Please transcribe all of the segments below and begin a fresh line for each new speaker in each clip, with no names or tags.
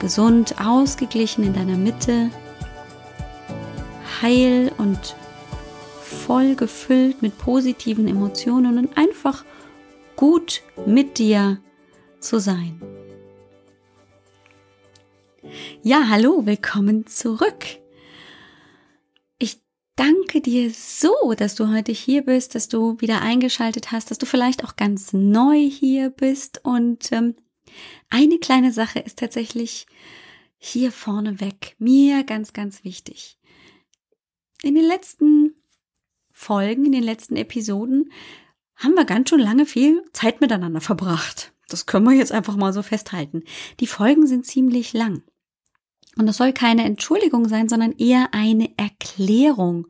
gesund, ausgeglichen in deiner Mitte, heil und voll gefüllt mit positiven Emotionen und einfach gut mit dir zu sein. Ja, hallo, willkommen zurück. Ich danke dir so, dass du heute hier bist, dass du wieder eingeschaltet hast, dass du vielleicht auch ganz neu hier bist und ähm, eine kleine Sache ist tatsächlich hier vorne weg mir ganz, ganz wichtig. In den letzten Folgen, in den letzten Episoden haben wir ganz schön lange viel Zeit miteinander verbracht. Das können wir jetzt einfach mal so festhalten. Die Folgen sind ziemlich lang. Und das soll keine Entschuldigung sein, sondern eher eine Erklärung.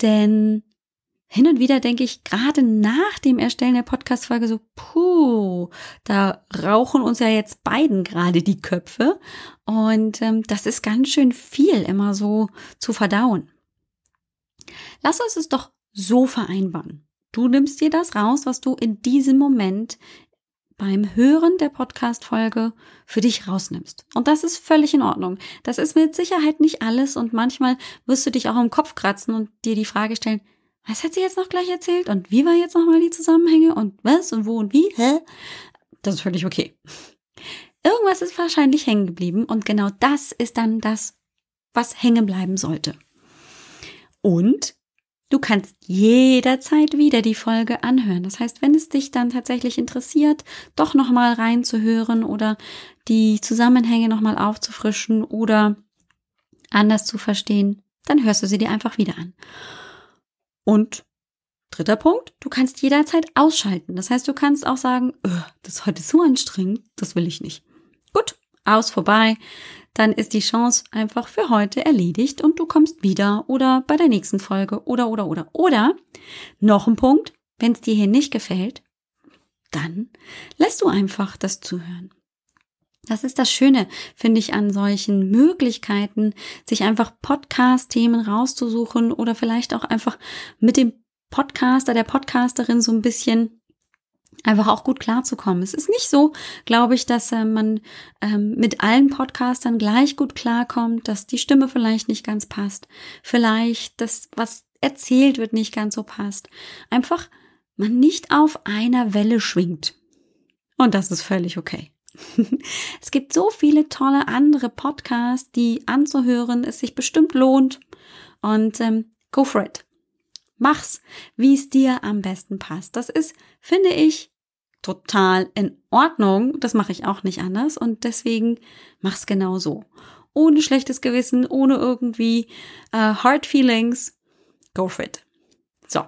Denn hin und wieder denke ich gerade nach dem Erstellen der Podcast-Folge so, puh, da rauchen uns ja jetzt beiden gerade die Köpfe. Und ähm, das ist ganz schön viel immer so zu verdauen. Lass uns es doch so vereinbaren. Du nimmst dir das raus, was du in diesem Moment beim Hören der Podcast-Folge für dich rausnimmst. Und das ist völlig in Ordnung. Das ist mit Sicherheit nicht alles und manchmal wirst du dich auch im Kopf kratzen und dir die Frage stellen, was hat sie jetzt noch gleich erzählt und wie war jetzt nochmal die Zusammenhänge und was und wo und wie? Hä? Das ist völlig okay. Irgendwas ist wahrscheinlich hängen geblieben und genau das ist dann das, was hängen bleiben sollte. Und du kannst jederzeit wieder die Folge anhören. Das heißt, wenn es dich dann tatsächlich interessiert, doch nochmal reinzuhören oder die Zusammenhänge nochmal aufzufrischen oder anders zu verstehen, dann hörst du sie dir einfach wieder an. Und dritter Punkt, du kannst jederzeit ausschalten. Das heißt, du kannst auch sagen, das ist heute so anstrengend, das will ich nicht. Gut, aus, vorbei. Dann ist die Chance einfach für heute erledigt und du kommst wieder oder bei der nächsten Folge oder, oder, oder. Oder noch ein Punkt, wenn es dir hier nicht gefällt, dann lässt du einfach das zuhören. Das ist das Schöne, finde ich, an solchen Möglichkeiten, sich einfach Podcast-Themen rauszusuchen oder vielleicht auch einfach mit dem Podcaster, der Podcasterin so ein bisschen einfach auch gut klarzukommen. Es ist nicht so, glaube ich, dass äh, man ähm, mit allen Podcastern gleich gut klarkommt, dass die Stimme vielleicht nicht ganz passt, vielleicht das, was erzählt wird, nicht ganz so passt. Einfach man nicht auf einer Welle schwingt. Und das ist völlig okay. es gibt so viele tolle andere Podcasts, die anzuhören es sich bestimmt lohnt. Und ähm, go for it. Mach's, wie es dir am besten passt. Das ist, finde ich, total in Ordnung. Das mache ich auch nicht anders. Und deswegen mach's genau so. Ohne schlechtes Gewissen, ohne irgendwie äh, Hard Feelings. Go for it. So.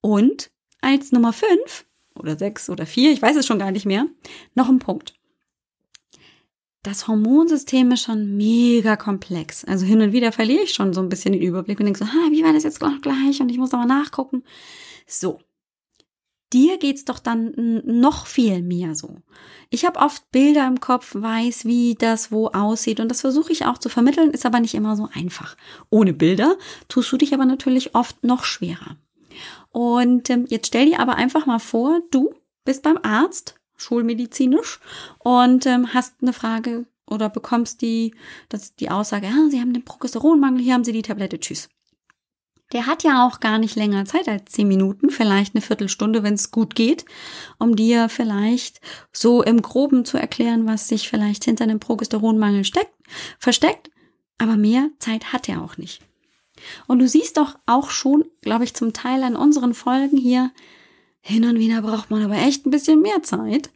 Und als Nummer fünf oder sechs oder vier, ich weiß es schon gar nicht mehr, noch ein Punkt. Das Hormonsystem ist schon mega komplex. Also hin und wieder verliere ich schon so ein bisschen den Überblick und denke so, ha, wie war das jetzt noch gleich? Und ich muss aber nachgucken. So. Dir geht's doch dann noch viel mehr so. Ich habe oft Bilder im Kopf, weiß, wie das wo aussieht und das versuche ich auch zu vermitteln, ist aber nicht immer so einfach. Ohne Bilder tust du dich aber natürlich oft noch schwerer. Und ähm, jetzt stell dir aber einfach mal vor, du bist beim Arzt, schulmedizinisch, und ähm, hast eine Frage oder bekommst die, das, die Aussage, ja, Sie haben den Progesteronmangel, hier haben Sie die Tablette, tschüss. Der hat ja auch gar nicht länger Zeit als zehn Minuten, vielleicht eine Viertelstunde, wenn es gut geht, um dir vielleicht so im Groben zu erklären, was sich vielleicht hinter einem Progesteronmangel steckt, versteckt. Aber mehr Zeit hat er auch nicht. Und du siehst doch auch schon, glaube ich, zum Teil an unseren Folgen hier, hin und wieder braucht man aber echt ein bisschen mehr Zeit,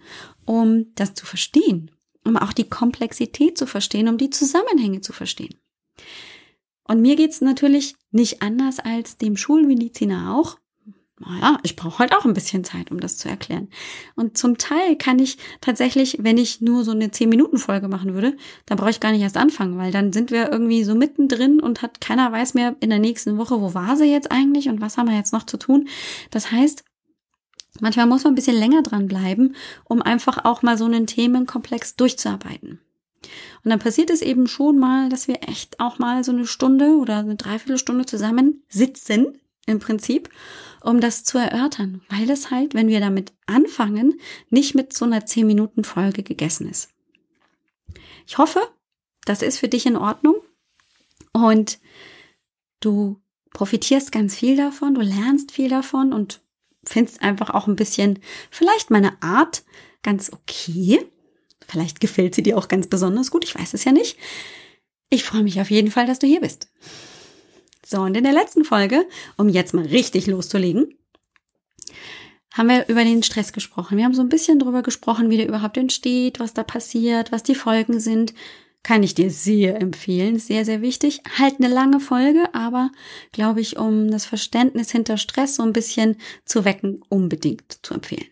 um das zu verstehen, um auch die Komplexität zu verstehen, um die Zusammenhänge zu verstehen. Und mir geht's natürlich nicht anders als dem Schulmediziner auch. Naja, ich brauche halt auch ein bisschen Zeit, um das zu erklären. Und zum Teil kann ich tatsächlich, wenn ich nur so eine 10-Minuten-Folge machen würde, dann brauche ich gar nicht erst anfangen, weil dann sind wir irgendwie so mittendrin und hat keiner weiß mehr in der nächsten Woche, wo war sie jetzt eigentlich und was haben wir jetzt noch zu tun. Das heißt, manchmal muss man ein bisschen länger dran bleiben, um einfach auch mal so einen Themenkomplex durchzuarbeiten. Und dann passiert es eben schon mal, dass wir echt auch mal so eine Stunde oder eine Dreiviertelstunde zusammen sitzen, im Prinzip, um das zu erörtern, weil das halt, wenn wir damit anfangen, nicht mit so einer 10 Minuten Folge gegessen ist. Ich hoffe, das ist für dich in Ordnung und du profitierst ganz viel davon, du lernst viel davon und findest einfach auch ein bisschen vielleicht meine Art ganz okay. Vielleicht gefällt sie dir auch ganz besonders gut, ich weiß es ja nicht. Ich freue mich auf jeden Fall, dass du hier bist. So, und in der letzten Folge, um jetzt mal richtig loszulegen, haben wir über den Stress gesprochen. Wir haben so ein bisschen drüber gesprochen, wie der überhaupt entsteht, was da passiert, was die Folgen sind. Kann ich dir sehr empfehlen. Sehr, sehr wichtig. Halt eine lange Folge, aber glaube ich, um das Verständnis hinter Stress so ein bisschen zu wecken, unbedingt zu empfehlen.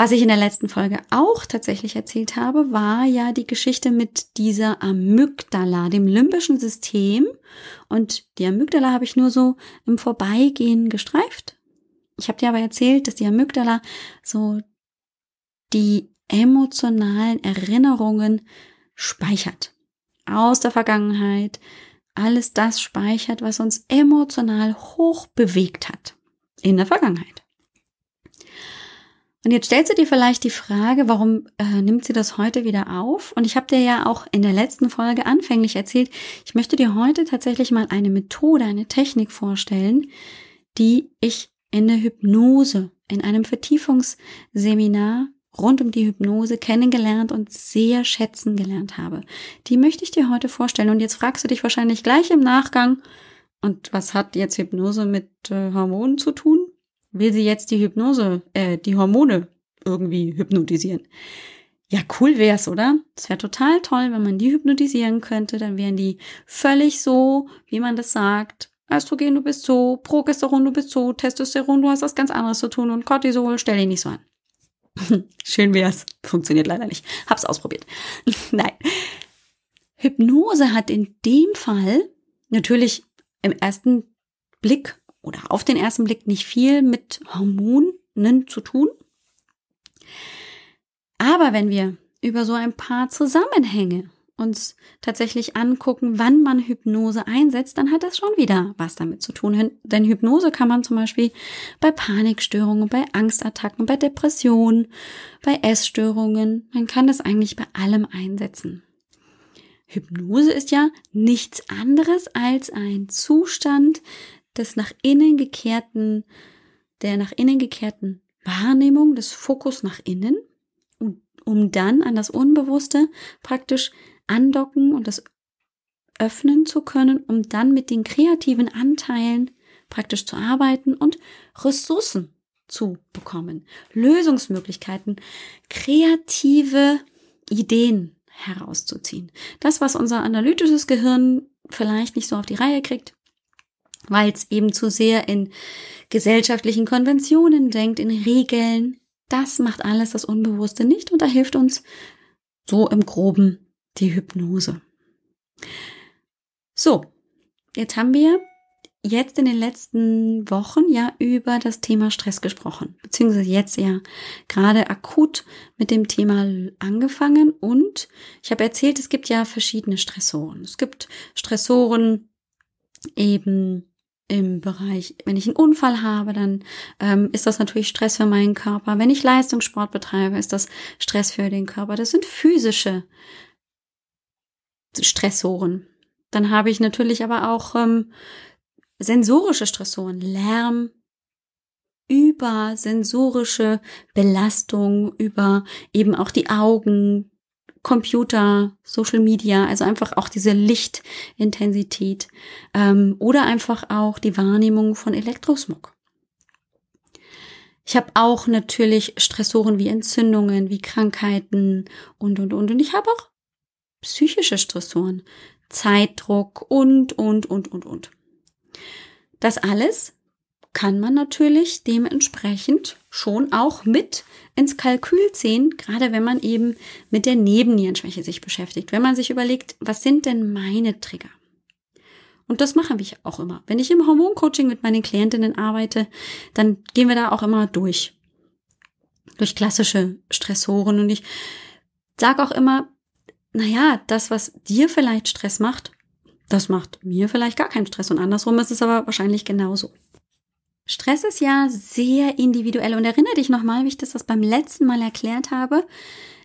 Was ich in der letzten Folge auch tatsächlich erzählt habe, war ja die Geschichte mit dieser Amygdala, dem limbischen System. Und die Amygdala habe ich nur so im Vorbeigehen gestreift. Ich habe dir aber erzählt, dass die Amygdala so die emotionalen Erinnerungen speichert. Aus der Vergangenheit. Alles das speichert, was uns emotional hoch bewegt hat. In der Vergangenheit. Und jetzt stellst du dir vielleicht die Frage, warum äh, nimmt sie das heute wieder auf? Und ich habe dir ja auch in der letzten Folge anfänglich erzählt, ich möchte dir heute tatsächlich mal eine Methode, eine Technik vorstellen, die ich in der Hypnose, in einem Vertiefungsseminar rund um die Hypnose kennengelernt und sehr schätzen gelernt habe. Die möchte ich dir heute vorstellen. Und jetzt fragst du dich wahrscheinlich gleich im Nachgang, und was hat jetzt Hypnose mit äh, Hormonen zu tun? Will sie jetzt die Hypnose, äh, die Hormone irgendwie hypnotisieren. Ja, cool wär's, oder? Es wäre total toll, wenn man die hypnotisieren könnte. Dann wären die völlig so, wie man das sagt. Östrogen, du bist so, Progesteron, du bist so, Testosteron, du hast was ganz anderes zu tun und Cortisol, stell dich nicht so an. Schön wär's. Funktioniert leider nicht. Hab's ausprobiert. Nein. Hypnose hat in dem Fall natürlich im ersten Blick oder auf den ersten Blick nicht viel mit Hormonen zu tun. Aber wenn wir über so ein paar Zusammenhänge uns tatsächlich angucken, wann man Hypnose einsetzt, dann hat das schon wieder was damit zu tun. Denn Hypnose kann man zum Beispiel bei Panikstörungen, bei Angstattacken, bei Depressionen, bei Essstörungen, man kann das eigentlich bei allem einsetzen. Hypnose ist ja nichts anderes als ein Zustand des nach innen gekehrten, der nach innen gekehrten Wahrnehmung, des Fokus nach innen, um dann an das Unbewusste praktisch andocken und das öffnen zu können, um dann mit den kreativen Anteilen praktisch zu arbeiten und Ressourcen zu bekommen, Lösungsmöglichkeiten, kreative Ideen herauszuziehen. Das, was unser analytisches Gehirn vielleicht nicht so auf die Reihe kriegt, weil es eben zu sehr in gesellschaftlichen Konventionen denkt, in Regeln. Das macht alles das Unbewusste nicht und da hilft uns so im groben die Hypnose. So, jetzt haben wir jetzt in den letzten Wochen ja über das Thema Stress gesprochen, beziehungsweise jetzt ja gerade akut mit dem Thema angefangen und ich habe erzählt, es gibt ja verschiedene Stressoren. Es gibt Stressoren eben im Bereich, wenn ich einen Unfall habe, dann ähm, ist das natürlich Stress für meinen Körper. Wenn ich Leistungssport betreibe, ist das Stress für den Körper. Das sind physische Stressoren. Dann habe ich natürlich aber auch ähm, sensorische Stressoren, Lärm, über sensorische Belastung, über eben auch die Augen, Computer, Social Media, also einfach auch diese Lichtintensität ähm, oder einfach auch die Wahrnehmung von Elektrosmog. Ich habe auch natürlich Stressoren wie Entzündungen, wie Krankheiten und, und, und. Und ich habe auch psychische Stressoren, Zeitdruck und, und, und, und, und. Das alles kann man natürlich dementsprechend schon auch mit ins Kalkül ziehen, gerade wenn man eben mit der Nebennierenschwäche sich beschäftigt. Wenn man sich überlegt, was sind denn meine Trigger? Und das machen wir auch immer. Wenn ich im Hormoncoaching mit meinen Klientinnen arbeite, dann gehen wir da auch immer durch. Durch klassische Stressoren. Und ich sage auch immer, naja, das, was dir vielleicht Stress macht, das macht mir vielleicht gar keinen Stress. Und andersrum ist es aber wahrscheinlich genauso. Stress ist ja sehr individuell. Und erinnere dich nochmal, wie ich das, das beim letzten Mal erklärt habe.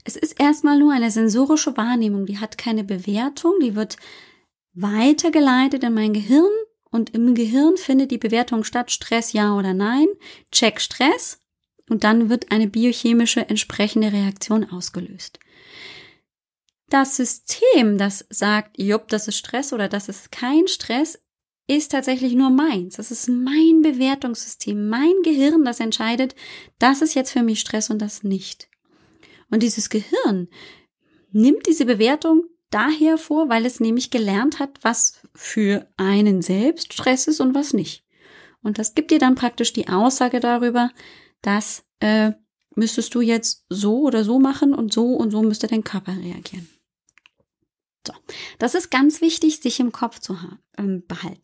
Es ist erstmal nur eine sensorische Wahrnehmung, die hat keine Bewertung, die wird weitergeleitet in mein Gehirn. Und im Gehirn findet die Bewertung statt, Stress ja oder nein, check Stress. Und dann wird eine biochemische entsprechende Reaktion ausgelöst. Das System, das sagt, jupp, das ist Stress oder das ist kein Stress, ist tatsächlich nur meins. Das ist mein Bewertungssystem, mein Gehirn, das entscheidet, das ist jetzt für mich Stress und das nicht. Und dieses Gehirn nimmt diese Bewertung daher vor, weil es nämlich gelernt hat, was für einen selbst Stress ist und was nicht. Und das gibt dir dann praktisch die Aussage darüber, dass äh, müsstest du jetzt so oder so machen und so und so müsste dein Körper reagieren. So, das ist ganz wichtig, sich im Kopf zu ähm, behalten.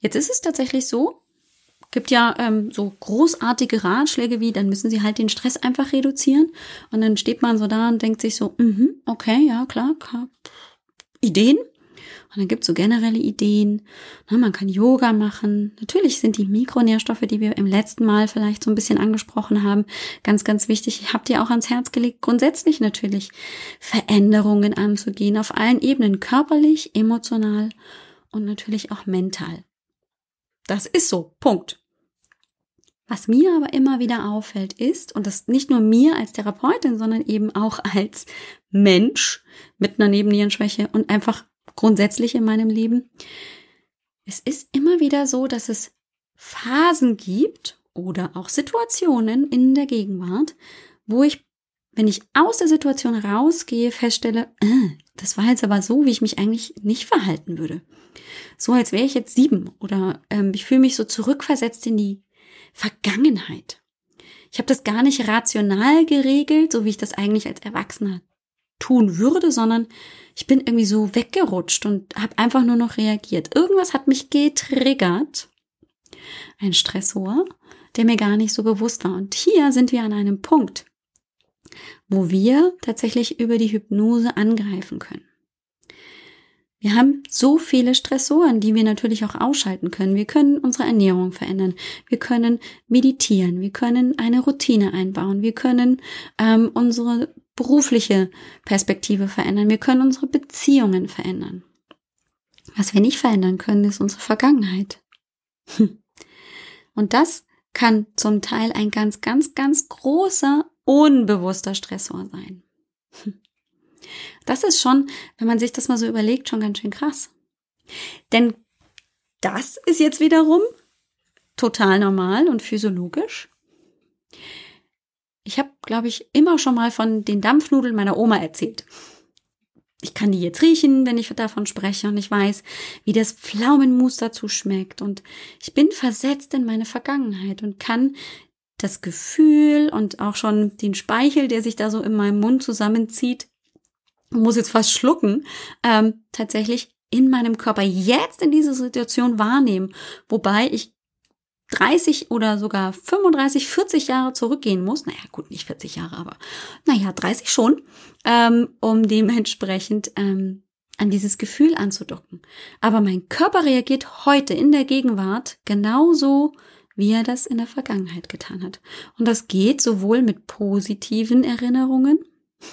Jetzt ist es tatsächlich so, gibt ja ähm, so großartige Ratschläge wie, dann müssen sie halt den Stress einfach reduzieren. Und dann steht man so da und denkt sich so, mhm, okay, ja, klar. Ideen. Und dann gibt's so generelle Ideen. Na, man kann Yoga machen. Natürlich sind die Mikronährstoffe, die wir im letzten Mal vielleicht so ein bisschen angesprochen haben, ganz, ganz wichtig. Ich habe dir auch ans Herz gelegt, grundsätzlich natürlich Veränderungen anzugehen auf allen Ebenen, körperlich, emotional und natürlich auch mental. Das ist so. Punkt. Was mir aber immer wieder auffällt ist, und das nicht nur mir als Therapeutin, sondern eben auch als Mensch mit einer Nebennierenschwäche und einfach grundsätzlich in meinem Leben, es ist immer wieder so, dass es Phasen gibt oder auch Situationen in der Gegenwart, wo ich, wenn ich aus der Situation rausgehe, feststelle, äh, das war jetzt aber so, wie ich mich eigentlich nicht verhalten würde so, als wäre ich jetzt sieben oder ähm, ich fühle mich so zurückversetzt in die Vergangenheit. Ich habe das gar nicht rational geregelt, so wie ich das eigentlich als Erwachsener tun würde, sondern ich bin irgendwie so weggerutscht und habe einfach nur noch reagiert. Irgendwas hat mich getriggert, ein Stressor, der mir gar nicht so bewusst war. Und hier sind wir an einem Punkt, wo wir tatsächlich über die Hypnose angreifen können. Wir haben so viele Stressoren, die wir natürlich auch ausschalten können. Wir können unsere Ernährung verändern. Wir können meditieren. Wir können eine Routine einbauen. Wir können ähm, unsere berufliche Perspektive verändern. Wir können unsere Beziehungen verändern. Was wir nicht verändern können, ist unsere Vergangenheit. Und das kann zum Teil ein ganz, ganz, ganz großer, unbewusster Stressor sein. Das ist schon, wenn man sich das mal so überlegt, schon ganz schön krass. Denn das ist jetzt wiederum total normal und physiologisch. Ich habe, glaube ich, immer schon mal von den Dampfnudeln meiner Oma erzählt. Ich kann die jetzt riechen, wenn ich davon spreche und ich weiß, wie das Pflaumenmus dazu schmeckt und ich bin versetzt in meine Vergangenheit und kann das Gefühl und auch schon den Speichel, der sich da so in meinem Mund zusammenzieht, muss jetzt fast schlucken, ähm, tatsächlich in meinem Körper jetzt in dieser Situation wahrnehmen. Wobei ich 30 oder sogar 35, 40 Jahre zurückgehen muss. Naja, gut, nicht 40 Jahre, aber naja, 30 schon, ähm, um dementsprechend ähm, an dieses Gefühl anzudocken. Aber mein Körper reagiert heute in der Gegenwart genauso, wie er das in der Vergangenheit getan hat. Und das geht sowohl mit positiven Erinnerungen,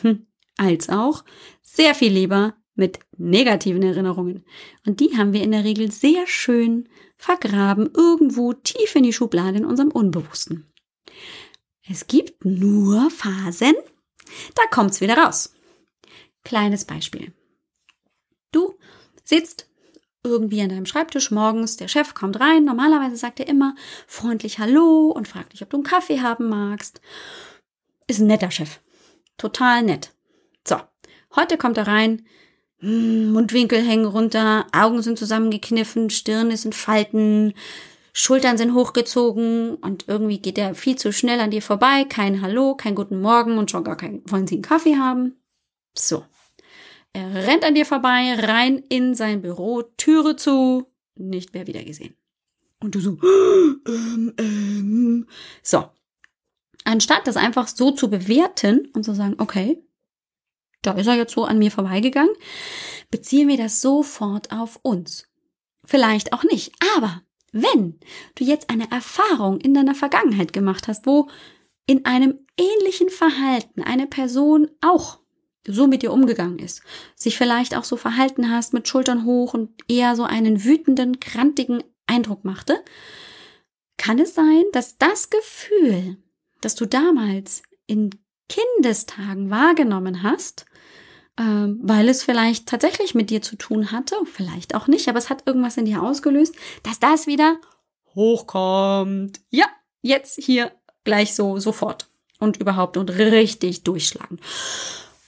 als auch sehr viel lieber mit negativen Erinnerungen. Und die haben wir in der Regel sehr schön vergraben, irgendwo tief in die Schublade in unserem Unbewussten. Es gibt nur Phasen, da kommt's wieder raus. Kleines Beispiel. Du sitzt irgendwie an deinem Schreibtisch morgens, der Chef kommt rein, normalerweise sagt er immer freundlich Hallo und fragt dich, ob du einen Kaffee haben magst. Ist ein netter Chef. Total nett. So, heute kommt er rein, hm, Mundwinkel hängen runter, Augen sind zusammengekniffen, Stirn ist in Falten, Schultern sind hochgezogen und irgendwie geht er viel zu schnell an dir vorbei. Kein Hallo, kein guten Morgen und schon gar kein, wollen Sie einen Kaffee haben? So. Er rennt an dir vorbei, rein in sein Büro, Türe zu, nicht mehr wieder gesehen. Und du so, ähm, ähm. so. Anstatt das einfach so zu bewerten und zu sagen, okay, da ist er jetzt so an mir vorbeigegangen, beziehen wir das sofort auf uns. Vielleicht auch nicht, aber wenn du jetzt eine Erfahrung in deiner Vergangenheit gemacht hast, wo in einem ähnlichen Verhalten eine Person auch so mit dir umgegangen ist, sich vielleicht auch so verhalten hast mit Schultern hoch und eher so einen wütenden, krantigen Eindruck machte, kann es sein, dass das Gefühl, das du damals in Kindestagen wahrgenommen hast, ähm, weil es vielleicht tatsächlich mit dir zu tun hatte, vielleicht auch nicht, aber es hat irgendwas in dir ausgelöst, dass das wieder hochkommt. Ja, jetzt hier gleich so sofort und überhaupt und richtig durchschlagen.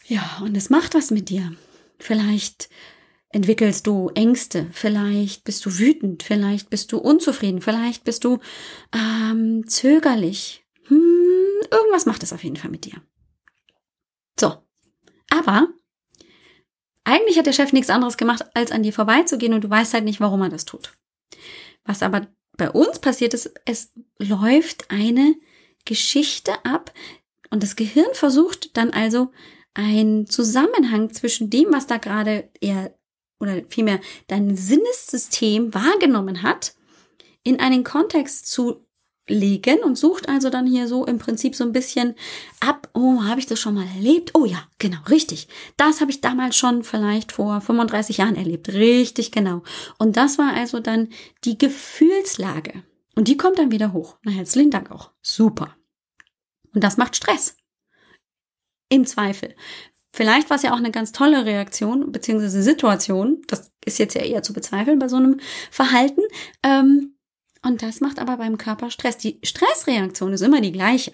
Ja, und es macht was mit dir. Vielleicht entwickelst du Ängste, vielleicht bist du wütend, vielleicht bist du unzufrieden, vielleicht bist du ähm, zögerlich. Hm, irgendwas macht es auf jeden Fall mit dir. So, aber eigentlich hat der Chef nichts anderes gemacht, als an dir vorbeizugehen und du weißt halt nicht, warum er das tut. Was aber bei uns passiert ist, es läuft eine Geschichte ab und das Gehirn versucht dann also einen Zusammenhang zwischen dem, was da gerade er oder vielmehr dein Sinnessystem wahrgenommen hat, in einen Kontext zu legen und sucht also dann hier so im Prinzip so ein bisschen ab, oh, habe ich das schon mal erlebt? Oh ja, genau, richtig. Das habe ich damals schon vielleicht vor 35 Jahren erlebt. Richtig, genau. Und das war also dann die Gefühlslage. Und die kommt dann wieder hoch. Na, herzlichen Dank auch. Super. Und das macht Stress. Im Zweifel. Vielleicht war es ja auch eine ganz tolle Reaktion beziehungsweise Situation. Das ist jetzt ja eher zu bezweifeln bei so einem Verhalten. Ähm, und das macht aber beim Körper Stress. Die Stressreaktion ist immer die gleiche.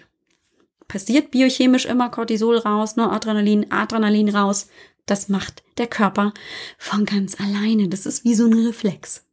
Passiert biochemisch immer Cortisol raus, nur Adrenalin, Adrenalin raus. Das macht der Körper von ganz alleine. Das ist wie so ein Reflex.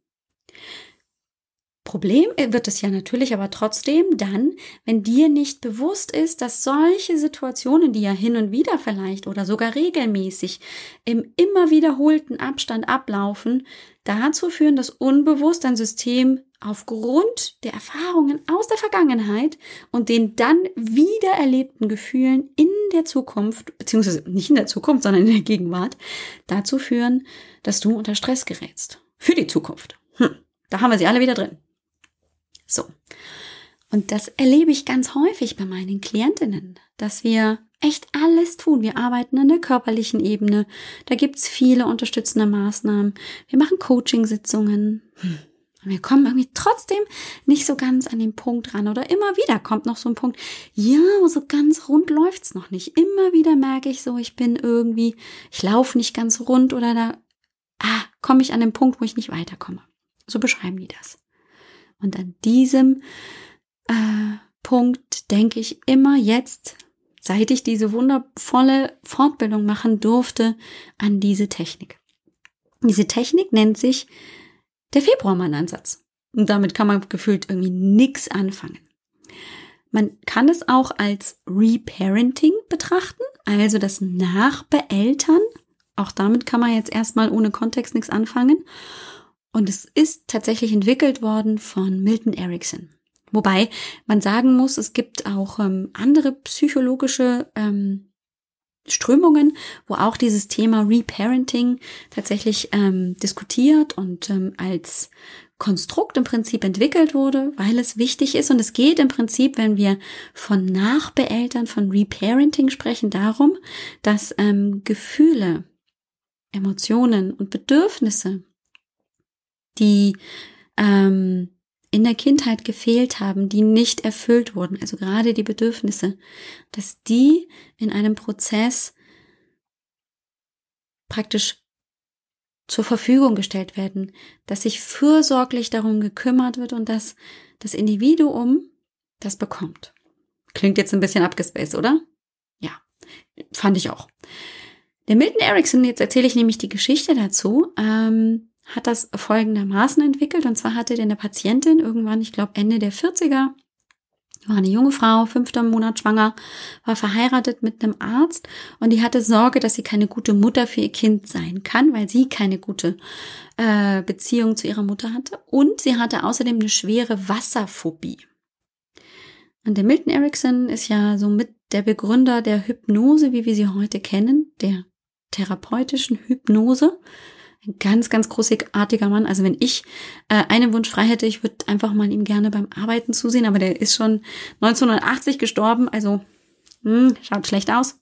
Problem wird es ja natürlich aber trotzdem dann, wenn dir nicht bewusst ist, dass solche Situationen, die ja hin und wieder vielleicht oder sogar regelmäßig im immer wiederholten Abstand ablaufen, dazu führen, dass unbewusst dein System aufgrund der Erfahrungen aus der Vergangenheit und den dann wieder erlebten Gefühlen in der Zukunft, beziehungsweise nicht in der Zukunft, sondern in der Gegenwart, dazu führen, dass du unter Stress gerätst. Für die Zukunft. Hm, da haben wir sie alle wieder drin. So. Und das erlebe ich ganz häufig bei meinen Klientinnen, dass wir echt alles tun. Wir arbeiten an der körperlichen Ebene. Da gibt's viele unterstützende Maßnahmen. Wir machen Coaching-Sitzungen. Hm. Und wir kommen irgendwie trotzdem nicht so ganz an den Punkt ran. Oder immer wieder kommt noch so ein Punkt, ja, so ganz rund läuft's noch nicht. Immer wieder merke ich so, ich bin irgendwie, ich laufe nicht ganz rund oder da ah, komme ich an den Punkt, wo ich nicht weiterkomme. So beschreiben die das. Und an diesem äh, Punkt denke ich immer jetzt, seit ich diese wundervolle Fortbildung machen durfte, an diese Technik. Diese Technik nennt sich der Februarmann-Ansatz. Und damit kann man gefühlt irgendwie nichts anfangen. Man kann es auch als Reparenting betrachten, also das Nachbeeltern. Auch damit kann man jetzt erstmal ohne Kontext nichts anfangen. Und es ist tatsächlich entwickelt worden von Milton Erickson. Wobei man sagen muss, es gibt auch ähm, andere psychologische ähm, Strömungen, wo auch dieses Thema Reparenting tatsächlich ähm, diskutiert und ähm, als Konstrukt im Prinzip entwickelt wurde, weil es wichtig ist. Und es geht im Prinzip, wenn wir von Nachbeeltern, von Reparenting sprechen, darum, dass ähm, Gefühle, Emotionen und Bedürfnisse die ähm, in der Kindheit gefehlt haben, die nicht erfüllt wurden, also gerade die Bedürfnisse, dass die in einem Prozess praktisch zur Verfügung gestellt werden, dass sich fürsorglich darum gekümmert wird und dass das Individuum das bekommt. Klingt jetzt ein bisschen abgespaced, oder? Ja, fand ich auch. Der Milton Erickson, jetzt erzähle ich nämlich die Geschichte dazu, ähm, hat das folgendermaßen entwickelt. Und zwar hatte eine Patientin irgendwann, ich glaube Ende der 40er, war eine junge Frau, fünfter Monat schwanger, war verheiratet mit einem Arzt und die hatte Sorge, dass sie keine gute Mutter für ihr Kind sein kann, weil sie keine gute äh, Beziehung zu ihrer Mutter hatte. Und sie hatte außerdem eine schwere Wasserphobie. Und der Milton Erickson ist ja so mit der Begründer der Hypnose, wie wir sie heute kennen, der therapeutischen Hypnose. Ein ganz, ganz großartiger Mann. Also wenn ich äh, einen Wunsch frei hätte, ich würde einfach mal ihm gerne beim Arbeiten zusehen, aber der ist schon 1980 gestorben, also hm, schaut schlecht aus.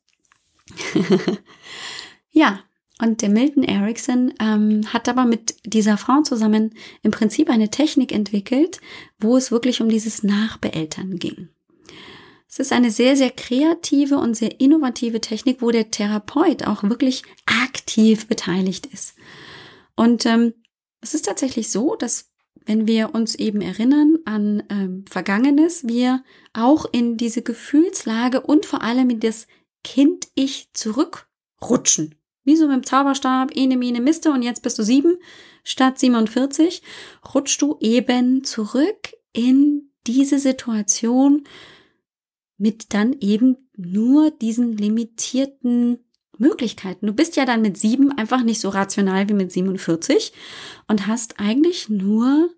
ja, und der Milton Erickson ähm, hat aber mit dieser Frau zusammen im Prinzip eine Technik entwickelt, wo es wirklich um dieses Nachbeeltern ging. Es ist eine sehr, sehr kreative und sehr innovative Technik, wo der Therapeut auch wirklich aktiv beteiligt ist. Und ähm, es ist tatsächlich so, dass wenn wir uns eben erinnern an ähm, Vergangenes, wir auch in diese Gefühlslage und vor allem in das Kind-Ich zurückrutschen. Wie so mit dem Zauberstab, ene, mene, miste und jetzt bist du sieben statt 47, rutschst du eben zurück in diese Situation mit dann eben nur diesen limitierten Möglichkeiten. Du bist ja dann mit sieben einfach nicht so rational wie mit 47 und hast eigentlich nur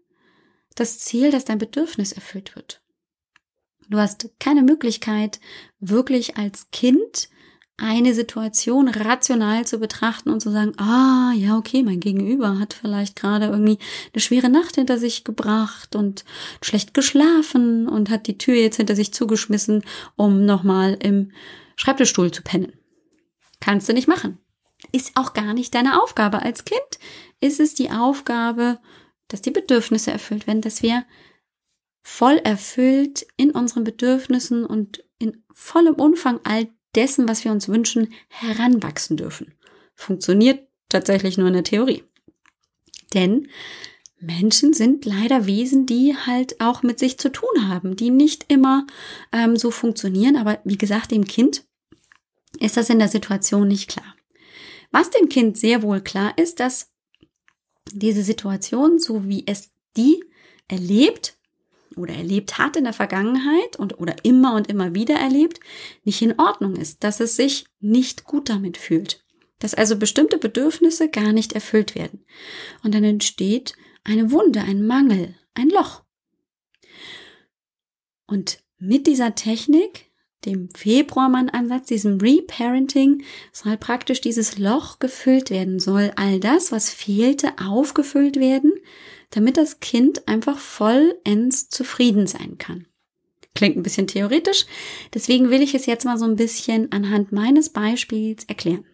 das Ziel, dass dein Bedürfnis erfüllt wird. Du hast keine Möglichkeit, wirklich als Kind eine Situation rational zu betrachten und zu sagen, ah, ja, okay, mein Gegenüber hat vielleicht gerade irgendwie eine schwere Nacht hinter sich gebracht und schlecht geschlafen und hat die Tür jetzt hinter sich zugeschmissen, um nochmal im Schreibtischstuhl zu pennen. Kannst du nicht machen. Ist auch gar nicht deine Aufgabe. Als Kind ist es die Aufgabe, dass die Bedürfnisse erfüllt werden, dass wir voll erfüllt in unseren Bedürfnissen und in vollem Umfang all dessen, was wir uns wünschen, heranwachsen dürfen. Funktioniert tatsächlich nur in der Theorie. Denn Menschen sind leider Wesen, die halt auch mit sich zu tun haben, die nicht immer ähm, so funktionieren. Aber wie gesagt, dem Kind ist das in der Situation nicht klar. Was dem Kind sehr wohl klar ist, dass diese Situation, so wie es die erlebt oder erlebt hat in der Vergangenheit und oder immer und immer wieder erlebt, nicht in Ordnung ist, dass es sich nicht gut damit fühlt, dass also bestimmte Bedürfnisse gar nicht erfüllt werden. Und dann entsteht eine Wunde, ein Mangel, ein Loch. Und mit dieser Technik dem Februarmann-Ansatz, diesem Reparenting, soll praktisch dieses Loch gefüllt werden, soll all das, was fehlte, aufgefüllt werden, damit das Kind einfach vollends zufrieden sein kann. Klingt ein bisschen theoretisch, deswegen will ich es jetzt mal so ein bisschen anhand meines Beispiels erklären.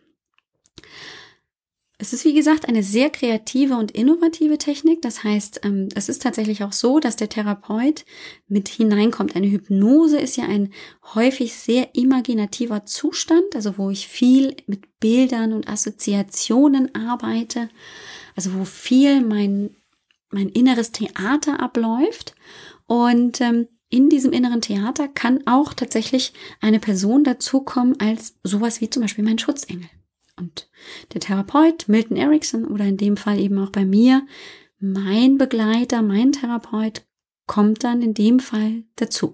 Es ist wie gesagt eine sehr kreative und innovative Technik. Das heißt, ähm, es ist tatsächlich auch so, dass der Therapeut mit hineinkommt. Eine Hypnose ist ja ein häufig sehr imaginativer Zustand, also wo ich viel mit Bildern und Assoziationen arbeite, also wo viel mein, mein inneres Theater abläuft. Und ähm, in diesem inneren Theater kann auch tatsächlich eine Person dazukommen als sowas wie zum Beispiel mein Schutzengel. Und der Therapeut, Milton Erickson oder in dem Fall eben auch bei mir, mein Begleiter, mein Therapeut, kommt dann in dem Fall dazu.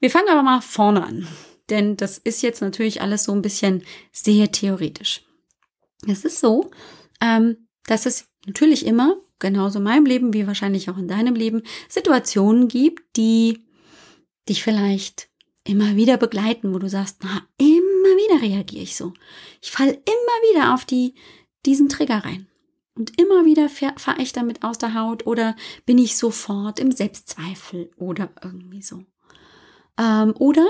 Wir fangen aber mal vorne an, denn das ist jetzt natürlich alles so ein bisschen sehr theoretisch. Es ist so, ähm, dass es natürlich immer, genauso in meinem Leben wie wahrscheinlich auch in deinem Leben, Situationen gibt, die dich vielleicht immer wieder begleiten, wo du sagst, na, immer wieder reagiere ich so. Ich falle immer wieder auf die, diesen Trigger rein. Und immer wieder fahre ich damit aus der Haut oder bin ich sofort im Selbstzweifel oder irgendwie so. Ähm, oder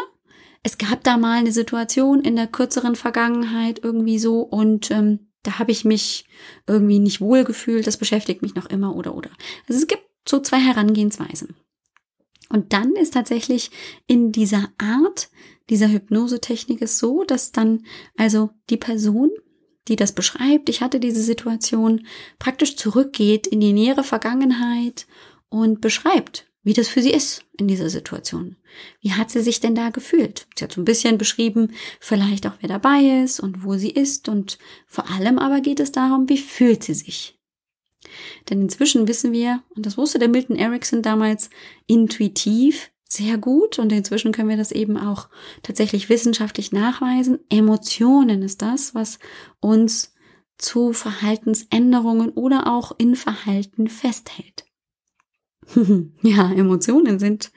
es gab da mal eine Situation in der kürzeren Vergangenheit irgendwie so und ähm, da habe ich mich irgendwie nicht wohl gefühlt, das beschäftigt mich noch immer oder oder. Also es gibt so zwei Herangehensweisen. Und dann ist tatsächlich in dieser Art dieser Hypnosetechnik es so, dass dann also die Person, die das beschreibt, ich hatte diese Situation, praktisch zurückgeht in die nähere Vergangenheit und beschreibt, wie das für sie ist in dieser Situation. Wie hat sie sich denn da gefühlt? Sie hat so ein bisschen beschrieben, vielleicht auch wer dabei ist und wo sie ist und vor allem aber geht es darum, wie fühlt sie sich? Denn inzwischen wissen wir, und das wusste der Milton Erickson damals intuitiv sehr gut, und inzwischen können wir das eben auch tatsächlich wissenschaftlich nachweisen, Emotionen ist das, was uns zu Verhaltensänderungen oder auch in Verhalten festhält. ja, Emotionen sind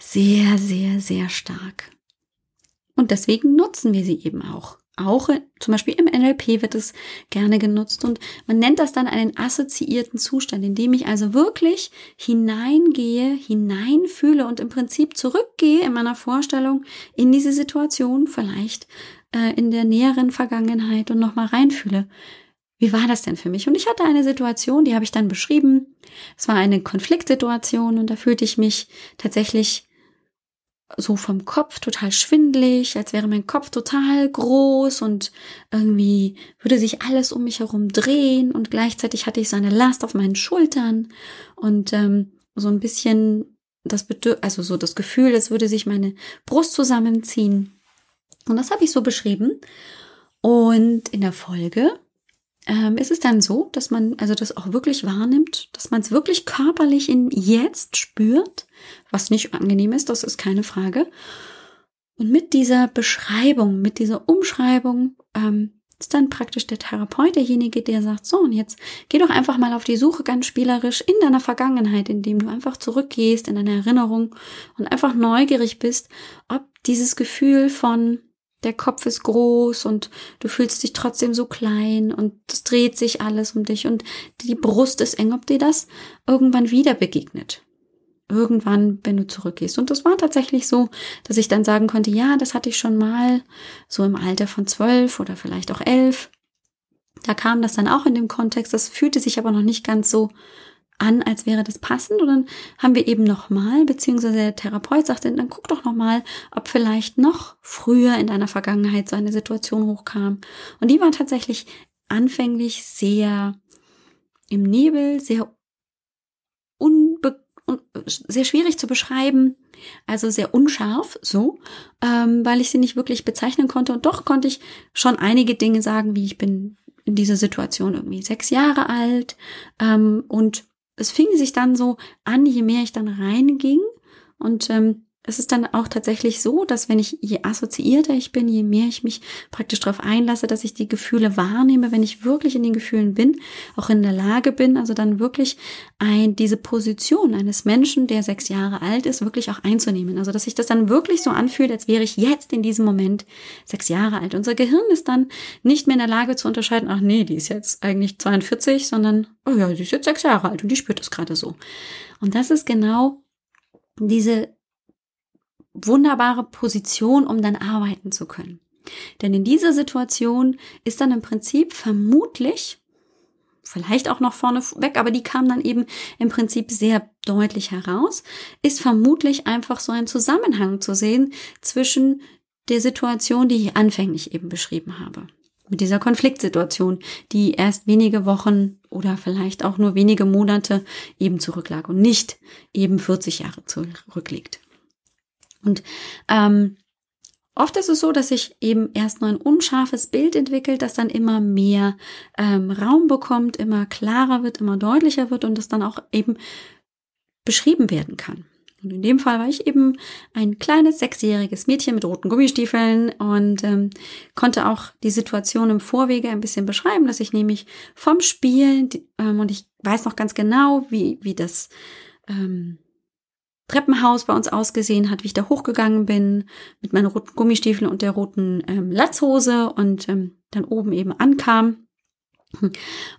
sehr, sehr, sehr stark. Und deswegen nutzen wir sie eben auch. Auch zum Beispiel im NLP wird es gerne genutzt und man nennt das dann einen assoziierten Zustand, in dem ich also wirklich hineingehe, hineinfühle und im Prinzip zurückgehe in meiner Vorstellung in diese Situation, vielleicht äh, in der näheren Vergangenheit und nochmal reinfühle. Wie war das denn für mich? Und ich hatte eine Situation, die habe ich dann beschrieben. Es war eine Konfliktsituation und da fühlte ich mich tatsächlich so vom Kopf total schwindlig, als wäre mein Kopf total groß und irgendwie würde sich alles um mich herum drehen und gleichzeitig hatte ich so eine Last auf meinen Schultern und ähm, so ein bisschen das Bedür also so das Gefühl, als würde sich meine Brust zusammenziehen. Und das habe ich so beschrieben. Und in der Folge ähm, ist es dann so, dass man also das auch wirklich wahrnimmt, dass man es wirklich körperlich in jetzt spürt, was nicht angenehm ist, das ist keine Frage. Und mit dieser Beschreibung, mit dieser Umschreibung ähm, ist dann praktisch der Therapeut derjenige, der sagt, so und jetzt geh doch einfach mal auf die Suche ganz spielerisch in deiner Vergangenheit, indem du einfach zurückgehst in deine Erinnerung und einfach neugierig bist, ob dieses Gefühl von der Kopf ist groß und du fühlst dich trotzdem so klein und es dreht sich alles um dich und die Brust ist eng, ob dir das irgendwann wieder begegnet. Irgendwann, wenn du zurückgehst. Und das war tatsächlich so, dass ich dann sagen konnte, ja, das hatte ich schon mal, so im Alter von zwölf oder vielleicht auch elf. Da kam das dann auch in dem Kontext. Das fühlte sich aber noch nicht ganz so an, als wäre das passend. Und dann haben wir eben nochmal, beziehungsweise der Therapeut sagte, dann guck doch nochmal, ob vielleicht noch früher in deiner Vergangenheit so eine Situation hochkam. Und die war tatsächlich anfänglich sehr im Nebel, sehr unbe sehr schwierig zu beschreiben, also sehr unscharf, so, ähm, weil ich sie nicht wirklich bezeichnen konnte. Und doch konnte ich schon einige Dinge sagen, wie ich bin in dieser Situation irgendwie sechs Jahre alt ähm, und es fing sich dann so an, je mehr ich dann reinging und ähm, es ist dann auch tatsächlich so, dass wenn ich, je assoziierter ich bin, je mehr ich mich praktisch darauf einlasse, dass ich die Gefühle wahrnehme, wenn ich wirklich in den Gefühlen bin, auch in der Lage bin, also dann wirklich ein, diese Position eines Menschen, der sechs Jahre alt ist, wirklich auch einzunehmen. Also dass sich das dann wirklich so anfühlt, als wäre ich jetzt in diesem Moment sechs Jahre alt. Unser Gehirn ist dann nicht mehr in der Lage zu unterscheiden, ach nee, die ist jetzt eigentlich 42, sondern, oh ja, sie ist jetzt sechs Jahre alt und die spürt das gerade so. Und das ist genau diese wunderbare Position, um dann arbeiten zu können. Denn in dieser Situation ist dann im Prinzip vermutlich, vielleicht auch noch vorne weg, aber die kam dann eben im Prinzip sehr deutlich heraus, ist vermutlich einfach so ein Zusammenhang zu sehen zwischen der Situation, die ich anfänglich eben beschrieben habe. Mit dieser Konfliktsituation, die erst wenige Wochen oder vielleicht auch nur wenige Monate eben zurücklag und nicht eben 40 Jahre zurückliegt. Und ähm, oft ist es so, dass sich eben erst nur ein unscharfes Bild entwickelt, das dann immer mehr ähm, Raum bekommt, immer klarer wird, immer deutlicher wird und das dann auch eben beschrieben werden kann. Und in dem Fall war ich eben ein kleines sechsjähriges Mädchen mit roten Gummistiefeln und ähm, konnte auch die Situation im Vorwege ein bisschen beschreiben, dass ich nämlich vom Spielen ähm, und ich weiß noch ganz genau, wie, wie das ähm, Treppenhaus bei uns ausgesehen hat, wie ich da hochgegangen bin mit meinen roten Gummistiefeln und der roten ähm, Latzhose und ähm, dann oben eben ankam.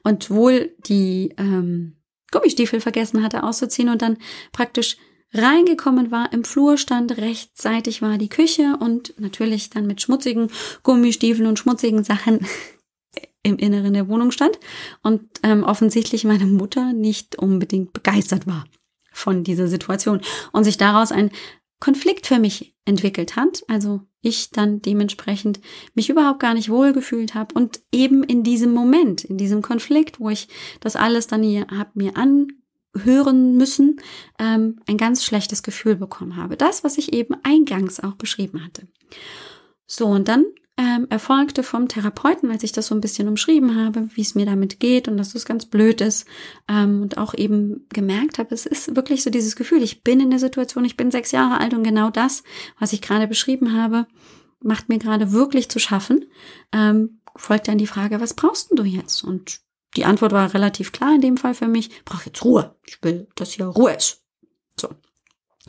Und wohl die ähm, Gummistiefel vergessen hatte auszuziehen und dann praktisch reingekommen war, im Flur stand, rechtzeitig war die Küche und natürlich dann mit schmutzigen Gummistiefeln und schmutzigen Sachen im Inneren der Wohnung stand und ähm, offensichtlich meine Mutter nicht unbedingt begeistert war von dieser Situation und sich daraus ein Konflikt für mich entwickelt hat, also ich dann dementsprechend mich überhaupt gar nicht wohlgefühlt habe und eben in diesem Moment, in diesem Konflikt, wo ich das alles dann hier hab mir anhören müssen, ähm, ein ganz schlechtes Gefühl bekommen habe. Das, was ich eben eingangs auch beschrieben hatte. So, und dann ähm, erfolgte vom Therapeuten, als ich das so ein bisschen umschrieben habe, wie es mir damit geht und dass das ganz blöd ist ähm, und auch eben gemerkt habe, es ist wirklich so dieses Gefühl, ich bin in der Situation, ich bin sechs Jahre alt und genau das, was ich gerade beschrieben habe, macht mir gerade wirklich zu schaffen. Ähm, folgt dann die Frage, was brauchst du jetzt? Und die Antwort war relativ klar in dem Fall für mich, ich brauche jetzt Ruhe. Ich will, dass hier Ruhe ist. So.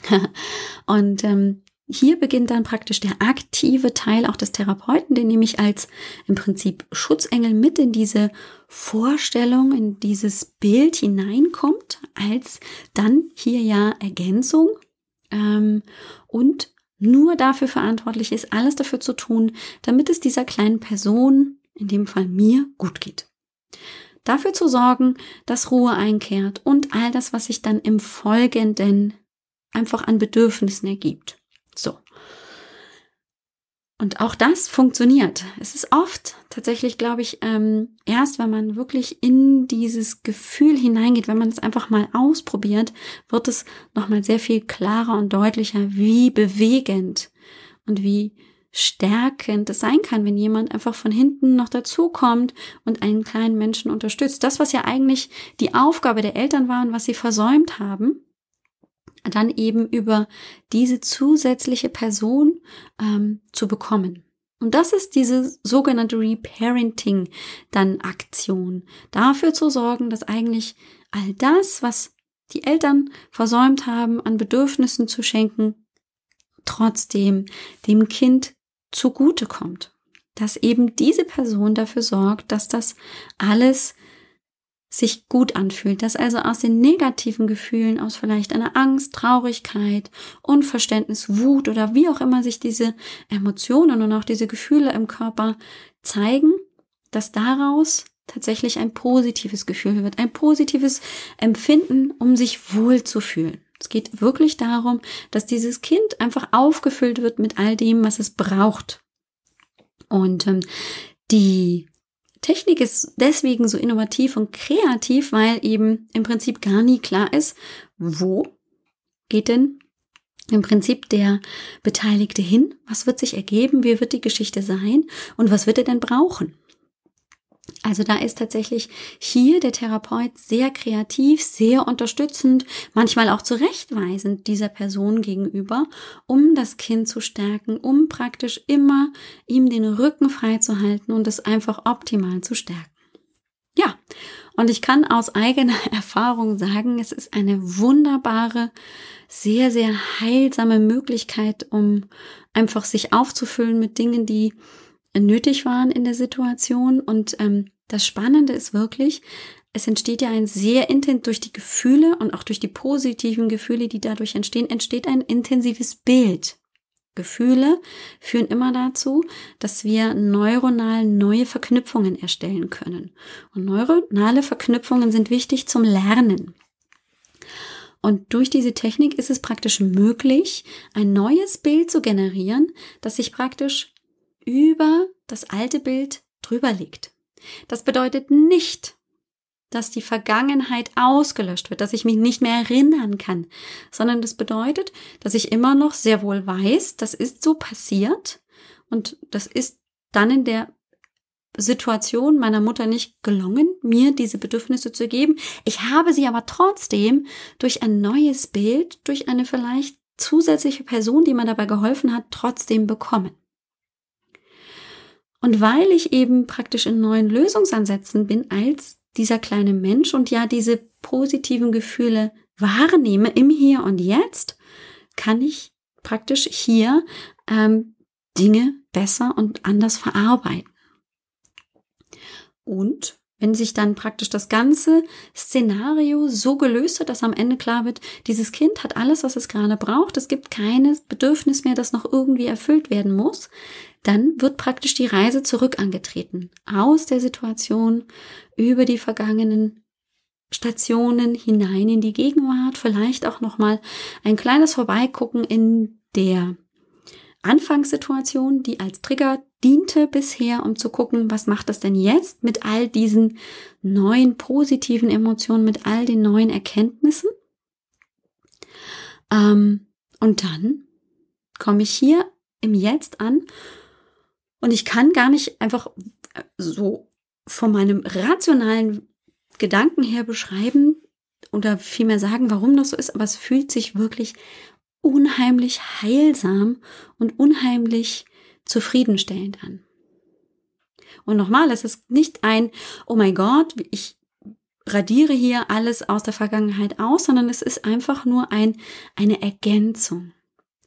und ähm, hier beginnt dann praktisch der aktive Teil auch des Therapeuten, der nämlich als im Prinzip Schutzengel mit in diese Vorstellung, in dieses Bild hineinkommt, als dann hier ja Ergänzung ähm, und nur dafür verantwortlich ist, alles dafür zu tun, damit es dieser kleinen Person, in dem Fall mir, gut geht. Dafür zu sorgen, dass Ruhe einkehrt und all das, was sich dann im Folgenden einfach an Bedürfnissen ergibt. So. Und auch das funktioniert. Es ist oft tatsächlich, glaube ich, ähm, erst, wenn man wirklich in dieses Gefühl hineingeht, wenn man es einfach mal ausprobiert, wird es nochmal sehr viel klarer und deutlicher, wie bewegend und wie stärkend es sein kann, wenn jemand einfach von hinten noch dazukommt und einen kleinen Menschen unterstützt. Das, was ja eigentlich die Aufgabe der Eltern war und was sie versäumt haben, dann eben über diese zusätzliche Person ähm, zu bekommen. Und das ist diese sogenannte Reparenting dann Aktion. Dafür zu sorgen, dass eigentlich all das, was die Eltern versäumt haben, an Bedürfnissen zu schenken, trotzdem dem Kind zugutekommt. Dass eben diese Person dafür sorgt, dass das alles sich gut anfühlt, dass also aus den negativen Gefühlen, aus vielleicht einer Angst, Traurigkeit, Unverständnis, Wut oder wie auch immer sich diese Emotionen und auch diese Gefühle im Körper zeigen, dass daraus tatsächlich ein positives Gefühl wird, ein positives Empfinden, um sich wohl zu fühlen. Es geht wirklich darum, dass dieses Kind einfach aufgefüllt wird mit all dem, was es braucht. Und ähm, die Technik ist deswegen so innovativ und kreativ, weil eben im Prinzip gar nie klar ist, wo geht denn im Prinzip der Beteiligte hin? Was wird sich ergeben? Wie wird die Geschichte sein? Und was wird er denn brauchen? Also da ist tatsächlich hier der Therapeut sehr kreativ, sehr unterstützend, manchmal auch zurechtweisend dieser Person gegenüber, um das Kind zu stärken, um praktisch immer ihm den Rücken frei zu halten und es einfach optimal zu stärken. Ja, und ich kann aus eigener Erfahrung sagen, es ist eine wunderbare, sehr, sehr heilsame Möglichkeit, um einfach sich aufzufüllen mit Dingen, die nötig waren in der Situation. Und ähm, das Spannende ist wirklich, es entsteht ja ein sehr intensiv durch die Gefühle und auch durch die positiven Gefühle, die dadurch entstehen, entsteht ein intensives Bild. Gefühle führen immer dazu, dass wir neuronal neue Verknüpfungen erstellen können. Und neuronale Verknüpfungen sind wichtig zum Lernen. Und durch diese Technik ist es praktisch möglich, ein neues Bild zu generieren, das sich praktisch über das alte Bild drüber liegt. Das bedeutet nicht, dass die Vergangenheit ausgelöscht wird, dass ich mich nicht mehr erinnern kann, sondern das bedeutet, dass ich immer noch sehr wohl weiß, das ist so passiert und das ist dann in der Situation meiner Mutter nicht gelungen, mir diese Bedürfnisse zu geben. Ich habe sie aber trotzdem durch ein neues Bild, durch eine vielleicht zusätzliche Person, die mir dabei geholfen hat, trotzdem bekommen. Und weil ich eben praktisch in neuen Lösungsansätzen bin als dieser kleine Mensch und ja diese positiven Gefühle wahrnehme im Hier und Jetzt, kann ich praktisch hier ähm, Dinge besser und anders verarbeiten. Und wenn sich dann praktisch das ganze Szenario so gelöst hat, dass am Ende klar wird, dieses Kind hat alles, was es gerade braucht, es gibt kein Bedürfnis mehr, das noch irgendwie erfüllt werden muss, dann wird praktisch die Reise zurück angetreten. Aus der Situation über die vergangenen Stationen hinein in die Gegenwart, vielleicht auch nochmal ein kleines Vorbeigucken in der Anfangssituation, die als Trigger diente bisher, um zu gucken, was macht das denn jetzt mit all diesen neuen positiven Emotionen, mit all den neuen Erkenntnissen. Ähm, und dann komme ich hier im Jetzt an Und ich kann gar nicht einfach so von meinem rationalen Gedanken her beschreiben oder vielmehr sagen, warum das so ist, aber es fühlt sich wirklich unheimlich heilsam und unheimlich zufriedenstellend an. Und nochmal, es ist nicht ein, oh mein Gott, ich radiere hier alles aus der Vergangenheit aus, sondern es ist einfach nur ein, eine Ergänzung.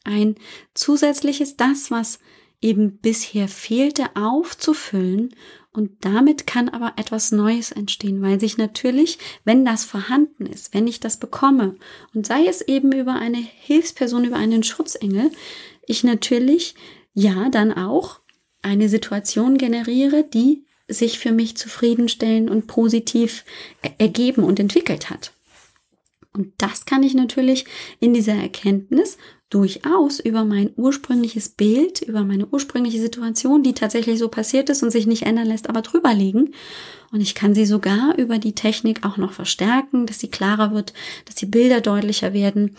Ein zusätzliches, das, was eben bisher fehlte, aufzufüllen. Und damit kann aber etwas Neues entstehen, weil sich natürlich, wenn das vorhanden ist, wenn ich das bekomme, und sei es eben über eine Hilfsperson, über einen Schutzengel, ich natürlich ja dann auch eine Situation generiere, die sich für mich zufriedenstellen und positiv ergeben und entwickelt hat. Und das kann ich natürlich in dieser Erkenntnis durchaus über mein ursprüngliches Bild, über meine ursprüngliche Situation, die tatsächlich so passiert ist und sich nicht ändern lässt, aber drüber liegen. Und ich kann sie sogar über die Technik auch noch verstärken, dass sie klarer wird, dass die Bilder deutlicher werden,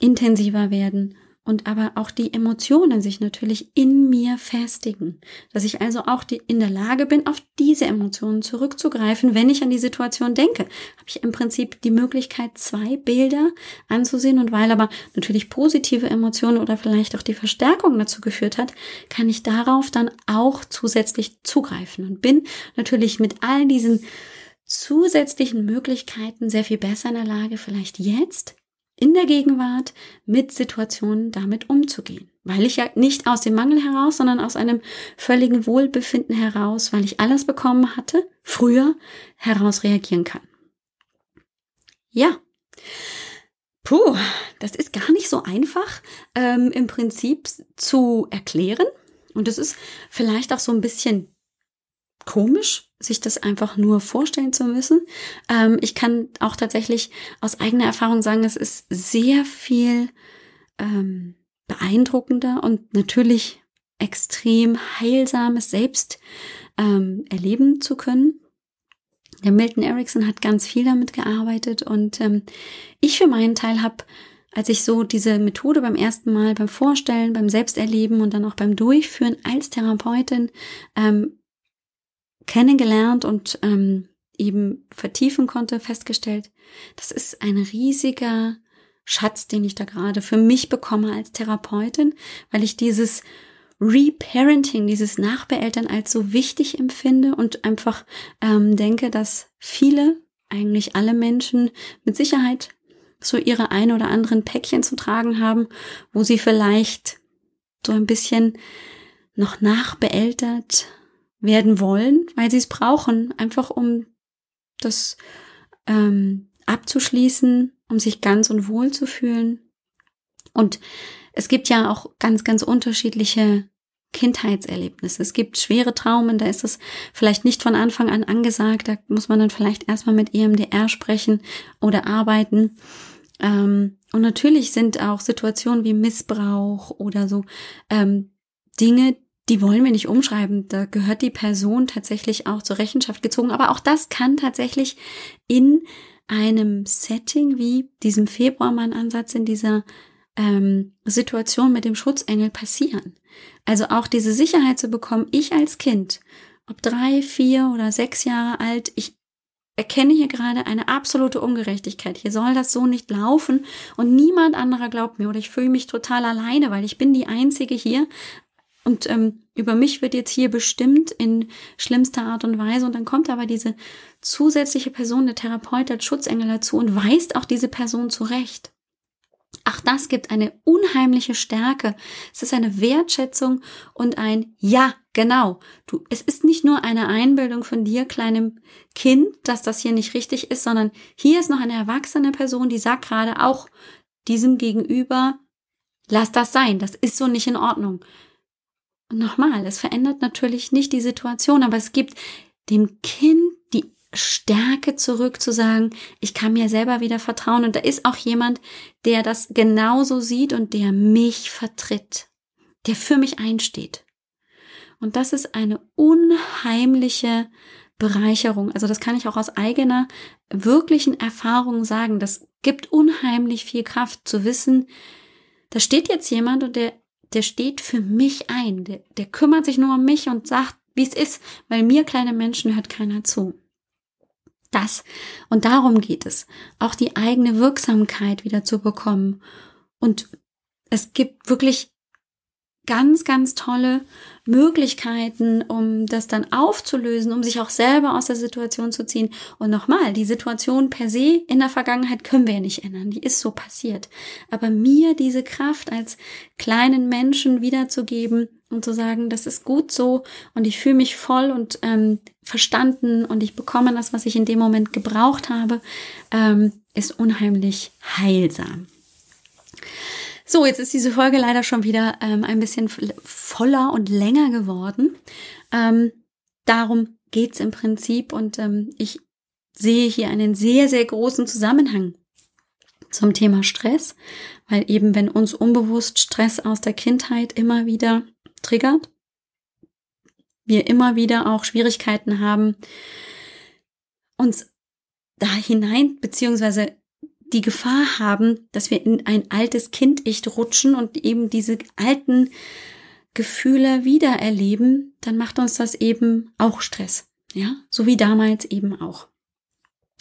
intensiver werden und aber auch die Emotionen sich natürlich in mir festigen, dass ich also auch die, in der Lage bin, auf diese Emotionen zurückzugreifen, wenn ich an die Situation denke, habe ich im Prinzip die Möglichkeit, zwei Bilder anzusehen. Und weil aber natürlich positive Emotionen oder vielleicht auch die Verstärkung dazu geführt hat, kann ich darauf dann auch zusätzlich zugreifen. Und bin natürlich mit all diesen zusätzlichen Möglichkeiten sehr viel besser in der Lage, vielleicht jetzt in der Gegenwart mit Situationen damit umzugehen. Weil ich ja nicht aus dem Mangel heraus, sondern aus einem völligen Wohlbefinden heraus, weil ich alles bekommen hatte, früher heraus reagieren kann. Ja. Puh, das ist gar nicht so einfach ähm, im Prinzip zu erklären. Und es ist vielleicht auch so ein bisschen komisch, sich das einfach nur vorstellen zu müssen. Ähm, ich kann auch tatsächlich aus eigener Erfahrung sagen, es ist sehr viel ähm, beeindruckender und natürlich extrem heilsames selbst ähm, erleben zu können. Der Milton Erickson hat ganz viel damit gearbeitet und ähm, ich für meinen Teil habe, als ich so diese Methode beim ersten Mal beim Vorstellen, beim Selbsterleben und dann auch beim Durchführen als Therapeutin ähm, kennengelernt und ähm, eben vertiefen konnte, festgestellt, das ist ein riesiger Schatz, den ich da gerade für mich bekomme als Therapeutin, weil ich dieses Reparenting, dieses Nachbeeltern als so wichtig empfinde und einfach ähm, denke, dass viele, eigentlich alle Menschen mit Sicherheit so ihre ein oder anderen Päckchen zu tragen haben, wo sie vielleicht so ein bisschen noch nachbeeltert werden wollen, weil sie es brauchen, einfach um das ähm, abzuschließen, um sich ganz und wohl zu fühlen. Und es gibt ja auch ganz, ganz unterschiedliche Kindheitserlebnisse. Es gibt schwere Traumen, da ist es vielleicht nicht von Anfang an angesagt, da muss man dann vielleicht erstmal mit EMDR sprechen oder arbeiten. Ähm, und natürlich sind auch Situationen wie Missbrauch oder so ähm, Dinge, die wollen wir nicht umschreiben. Da gehört die Person tatsächlich auch zur Rechenschaft gezogen. Aber auch das kann tatsächlich in einem Setting wie diesem Februarmann-Ansatz, in dieser ähm, Situation mit dem Schutzengel passieren. Also auch diese Sicherheit zu bekommen, ich als Kind, ob drei, vier oder sechs Jahre alt, ich erkenne hier gerade eine absolute Ungerechtigkeit. Hier soll das so nicht laufen und niemand anderer glaubt mir oder ich fühle mich total alleine, weil ich bin die Einzige hier und ähm, über mich wird jetzt hier bestimmt in schlimmster Art und Weise. Und dann kommt aber diese zusätzliche Person, der Therapeut als Schutzengel dazu und weist auch diese Person zurecht. Ach, das gibt eine unheimliche Stärke. Es ist eine Wertschätzung und ein Ja, genau. Du, es ist nicht nur eine Einbildung von dir, kleinem Kind, dass das hier nicht richtig ist, sondern hier ist noch eine erwachsene Person, die sagt gerade auch diesem Gegenüber, lass das sein, das ist so nicht in Ordnung. Und nochmal, es verändert natürlich nicht die Situation, aber es gibt dem Kind die Stärke zurück zu sagen, ich kann mir selber wieder vertrauen und da ist auch jemand, der das genauso sieht und der mich vertritt, der für mich einsteht. Und das ist eine unheimliche Bereicherung. Also das kann ich auch aus eigener wirklichen Erfahrung sagen. Das gibt unheimlich viel Kraft zu wissen, da steht jetzt jemand und der der steht für mich ein, der, der kümmert sich nur um mich und sagt, wie es ist, weil mir kleine Menschen hört keiner zu. Das und darum geht es, auch die eigene Wirksamkeit wieder zu bekommen. Und es gibt wirklich ganz, ganz tolle Möglichkeiten, um das dann aufzulösen, um sich auch selber aus der Situation zu ziehen. Und nochmal, die Situation per se in der Vergangenheit können wir ja nicht ändern, die ist so passiert. Aber mir diese Kraft als kleinen Menschen wiederzugeben und zu sagen, das ist gut so und ich fühle mich voll und ähm, verstanden und ich bekomme das, was ich in dem Moment gebraucht habe, ähm, ist unheimlich heilsam. So, jetzt ist diese Folge leider schon wieder ähm, ein bisschen voller und länger geworden. Ähm, darum geht's im Prinzip und ähm, ich sehe hier einen sehr, sehr großen Zusammenhang zum Thema Stress, weil eben wenn uns unbewusst Stress aus der Kindheit immer wieder triggert, wir immer wieder auch Schwierigkeiten haben, uns da hinein, beziehungsweise die Gefahr haben, dass wir in ein altes Kind-Ich rutschen und eben diese alten Gefühle wieder erleben, dann macht uns das eben auch Stress. Ja, so wie damals eben auch.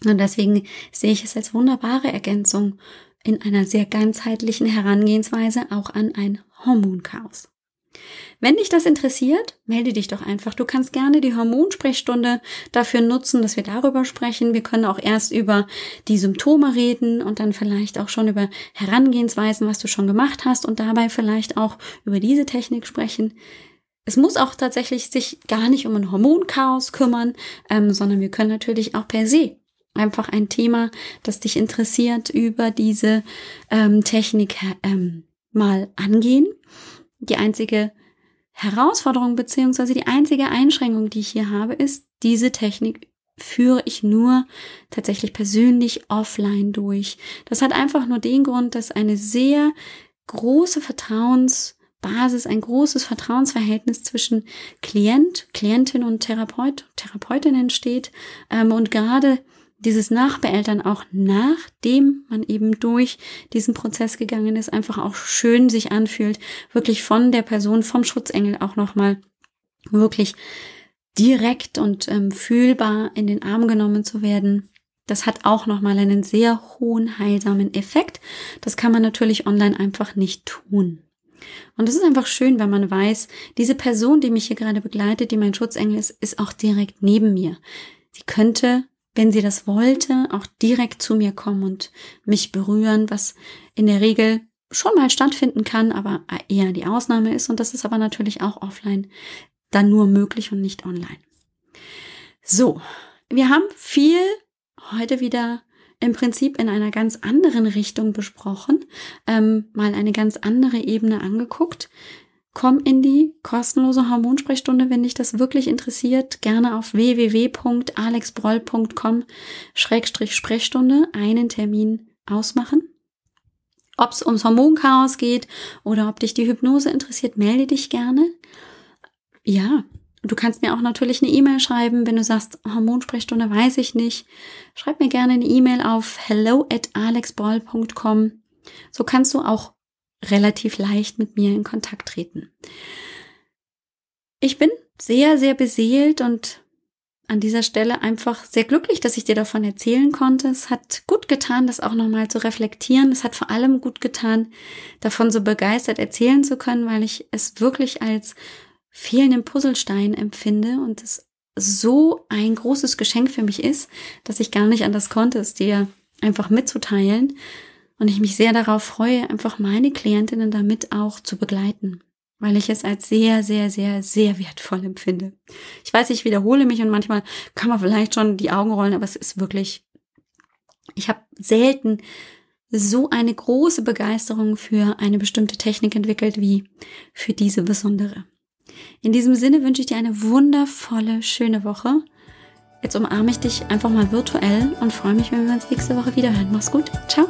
Und deswegen sehe ich es als wunderbare Ergänzung in einer sehr ganzheitlichen Herangehensweise auch an ein Hormonchaos. Wenn dich das interessiert, melde dich doch einfach. Du kannst gerne die Hormonsprechstunde dafür nutzen, dass wir darüber sprechen. Wir können auch erst über die Symptome reden und dann vielleicht auch schon über Herangehensweisen, was du schon gemacht hast und dabei vielleicht auch über diese Technik sprechen. Es muss auch tatsächlich sich gar nicht um ein Hormonchaos kümmern, ähm, sondern wir können natürlich auch per se einfach ein Thema, das dich interessiert, über diese ähm, Technik ähm, mal angehen. Die einzige Herausforderung beziehungsweise die einzige Einschränkung, die ich hier habe, ist, diese Technik führe ich nur tatsächlich persönlich offline durch. Das hat einfach nur den Grund, dass eine sehr große Vertrauensbasis, ein großes Vertrauensverhältnis zwischen Klient, Klientin und Therapeut, Therapeutin entsteht. Ähm, und gerade dieses Nachbeeltern auch nachdem man eben durch diesen Prozess gegangen ist, einfach auch schön sich anfühlt, wirklich von der Person, vom Schutzengel auch nochmal wirklich direkt und ähm, fühlbar in den Arm genommen zu werden. Das hat auch nochmal einen sehr hohen heilsamen Effekt. Das kann man natürlich online einfach nicht tun. Und es ist einfach schön, wenn man weiß, diese Person, die mich hier gerade begleitet, die mein Schutzengel ist, ist auch direkt neben mir. Sie könnte wenn sie das wollte, auch direkt zu mir kommen und mich berühren, was in der Regel schon mal stattfinden kann, aber eher die Ausnahme ist. Und das ist aber natürlich auch offline dann nur möglich und nicht online. So, wir haben viel heute wieder im Prinzip in einer ganz anderen Richtung besprochen, ähm, mal eine ganz andere Ebene angeguckt. Komm in die kostenlose Hormonsprechstunde, wenn dich das wirklich interessiert. Gerne auf www.alexbroll.com-sprechstunde einen Termin ausmachen. Ob es ums Hormonchaos geht oder ob dich die Hypnose interessiert, melde dich gerne. Ja, du kannst mir auch natürlich eine E-Mail schreiben, wenn du sagst, Hormonsprechstunde weiß ich nicht. Schreib mir gerne eine E-Mail auf hello at alexbroll.com. So kannst du auch relativ leicht mit mir in Kontakt treten. Ich bin sehr, sehr beseelt und an dieser Stelle einfach sehr glücklich, dass ich dir davon erzählen konnte. Es hat gut getan, das auch nochmal zu reflektieren. Es hat vor allem gut getan, davon so begeistert erzählen zu können, weil ich es wirklich als fehlenden Puzzlestein empfinde und es so ein großes Geschenk für mich ist, dass ich gar nicht anders konnte, es dir einfach mitzuteilen und ich mich sehr darauf freue, einfach meine Klientinnen damit auch zu begleiten, weil ich es als sehr, sehr, sehr, sehr wertvoll empfinde. Ich weiß, ich wiederhole mich und manchmal kann man vielleicht schon die Augen rollen, aber es ist wirklich, ich habe selten so eine große Begeisterung für eine bestimmte Technik entwickelt wie für diese besondere. In diesem Sinne wünsche ich dir eine wundervolle, schöne Woche. Jetzt umarme ich dich einfach mal virtuell und freue mich, wenn wir uns nächste Woche wieder hören. Mach's gut. Ciao.